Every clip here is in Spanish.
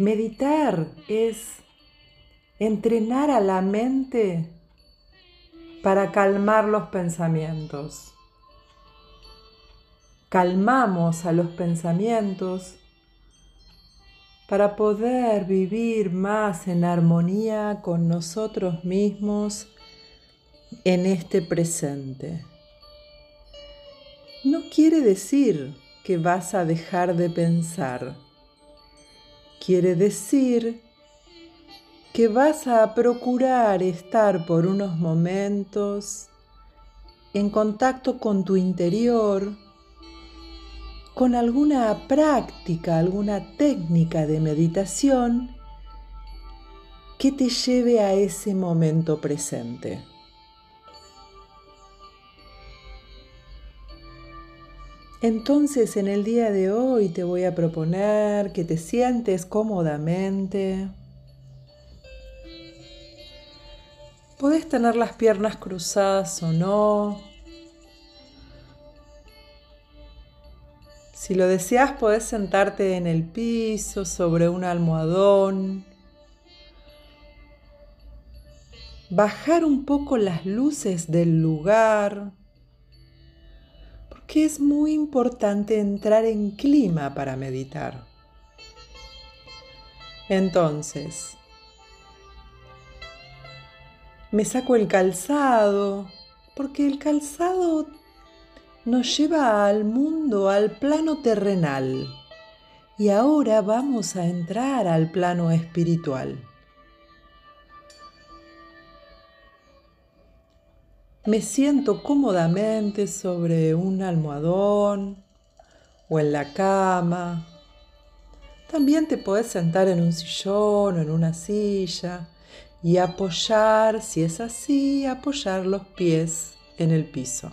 Meditar es entrenar a la mente para calmar los pensamientos. Calmamos a los pensamientos para poder vivir más en armonía con nosotros mismos en este presente. No quiere decir que vas a dejar de pensar. Quiere decir que vas a procurar estar por unos momentos en contacto con tu interior, con alguna práctica, alguna técnica de meditación que te lleve a ese momento presente. Entonces en el día de hoy te voy a proponer que te sientes cómodamente. Puedes tener las piernas cruzadas o no. Si lo deseas, puedes sentarte en el piso sobre un almohadón. Bajar un poco las luces del lugar que es muy importante entrar en clima para meditar. Entonces, me saco el calzado, porque el calzado nos lleva al mundo, al plano terrenal. Y ahora vamos a entrar al plano espiritual. Me siento cómodamente sobre un almohadón o en la cama. También te puedes sentar en un sillón o en una silla y apoyar, si es así, apoyar los pies en el piso.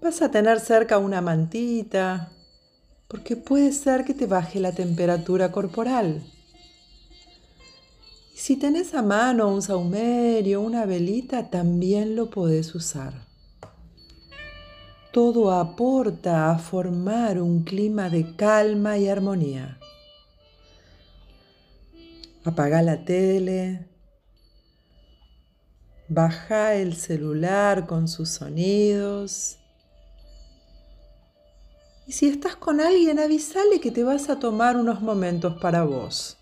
Vas a tener cerca una mantita porque puede ser que te baje la temperatura corporal. Si tenés a mano un saumerio, una velita, también lo podés usar. Todo aporta a formar un clima de calma y armonía. Apaga la tele, baja el celular con sus sonidos. Y si estás con alguien, avísale que te vas a tomar unos momentos para vos.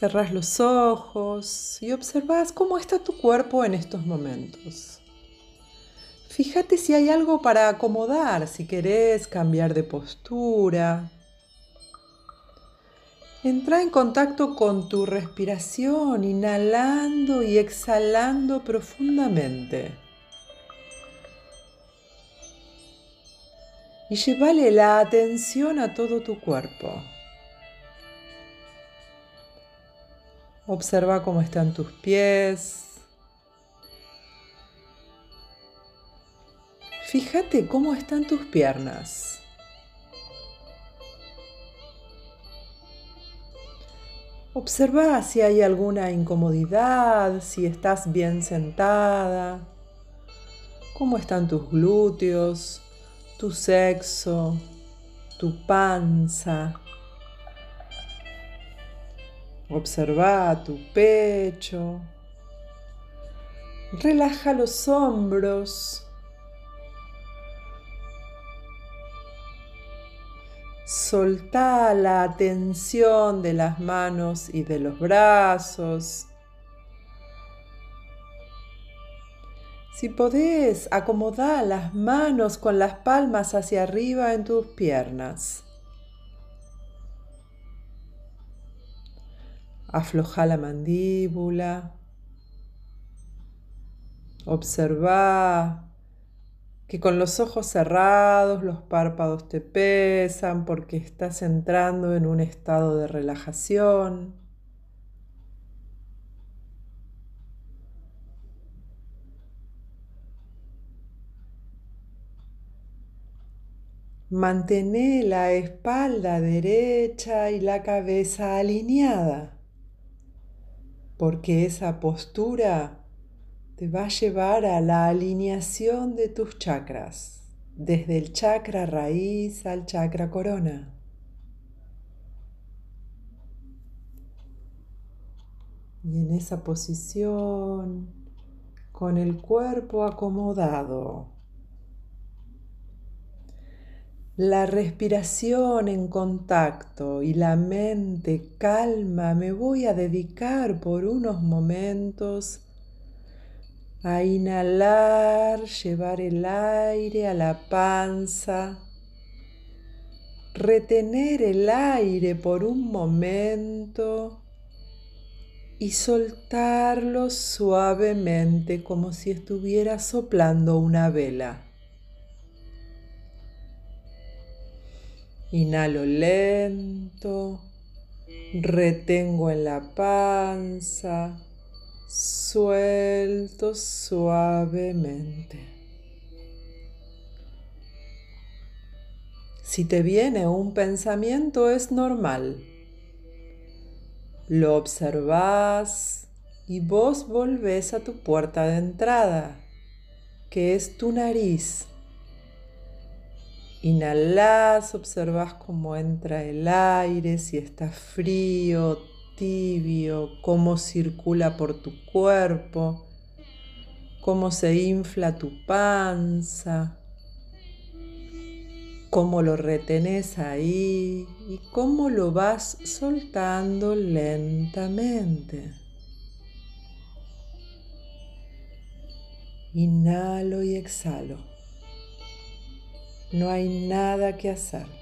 Cerras los ojos y observas cómo está tu cuerpo en estos momentos. Fíjate si hay algo para acomodar, si querés cambiar de postura. Entra en contacto con tu respiración, inhalando y exhalando profundamente. Y llévale la atención a todo tu cuerpo. Observa cómo están tus pies. Fíjate cómo están tus piernas. Observa si hay alguna incomodidad, si estás bien sentada, cómo están tus glúteos, tu sexo, tu panza. Observa tu pecho. Relaja los hombros. Solta la tensión de las manos y de los brazos. Si podés, acomodar las manos con las palmas hacia arriba en tus piernas. Afloja la mandíbula. Observa que con los ojos cerrados los párpados te pesan porque estás entrando en un estado de relajación. Mantén la espalda derecha y la cabeza alineada porque esa postura te va a llevar a la alineación de tus chakras, desde el chakra raíz al chakra corona. Y en esa posición, con el cuerpo acomodado, la respiración en contacto y la mente calma, me voy a dedicar por unos momentos a inhalar, llevar el aire a la panza, retener el aire por un momento y soltarlo suavemente como si estuviera soplando una vela. Inhalo lento, retengo en la panza, suelto suavemente. Si te viene un pensamiento es normal. Lo observas y vos volvés a tu puerta de entrada, que es tu nariz. Inhalas, observas cómo entra el aire, si está frío, tibio, cómo circula por tu cuerpo, cómo se infla tu panza, cómo lo retenes ahí y cómo lo vas soltando lentamente. Inhalo y exhalo. No hay nada que hacer.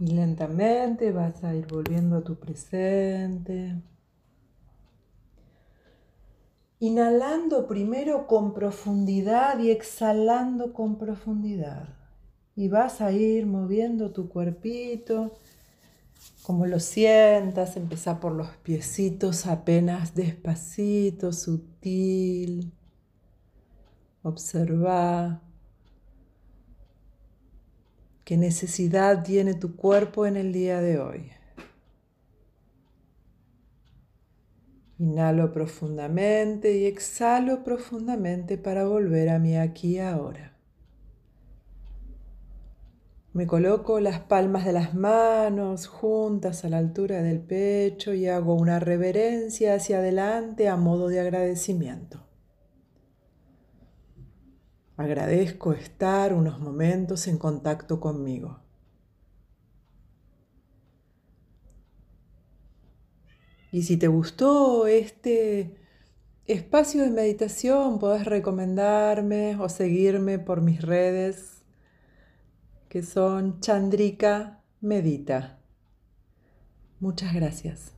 Y lentamente vas a ir volviendo a tu presente. Inhalando primero con profundidad y exhalando con profundidad. Y vas a ir moviendo tu cuerpito, como lo sientas. Empezá por los piecitos apenas despacito, sutil. Observa ¿Qué necesidad tiene tu cuerpo en el día de hoy? Inhalo profundamente y exhalo profundamente para volver a mi aquí ahora. Me coloco las palmas de las manos juntas a la altura del pecho y hago una reverencia hacia adelante a modo de agradecimiento. Agradezco estar unos momentos en contacto conmigo. Y si te gustó este espacio de meditación, puedes recomendarme o seguirme por mis redes, que son Chandrika Medita. Muchas gracias.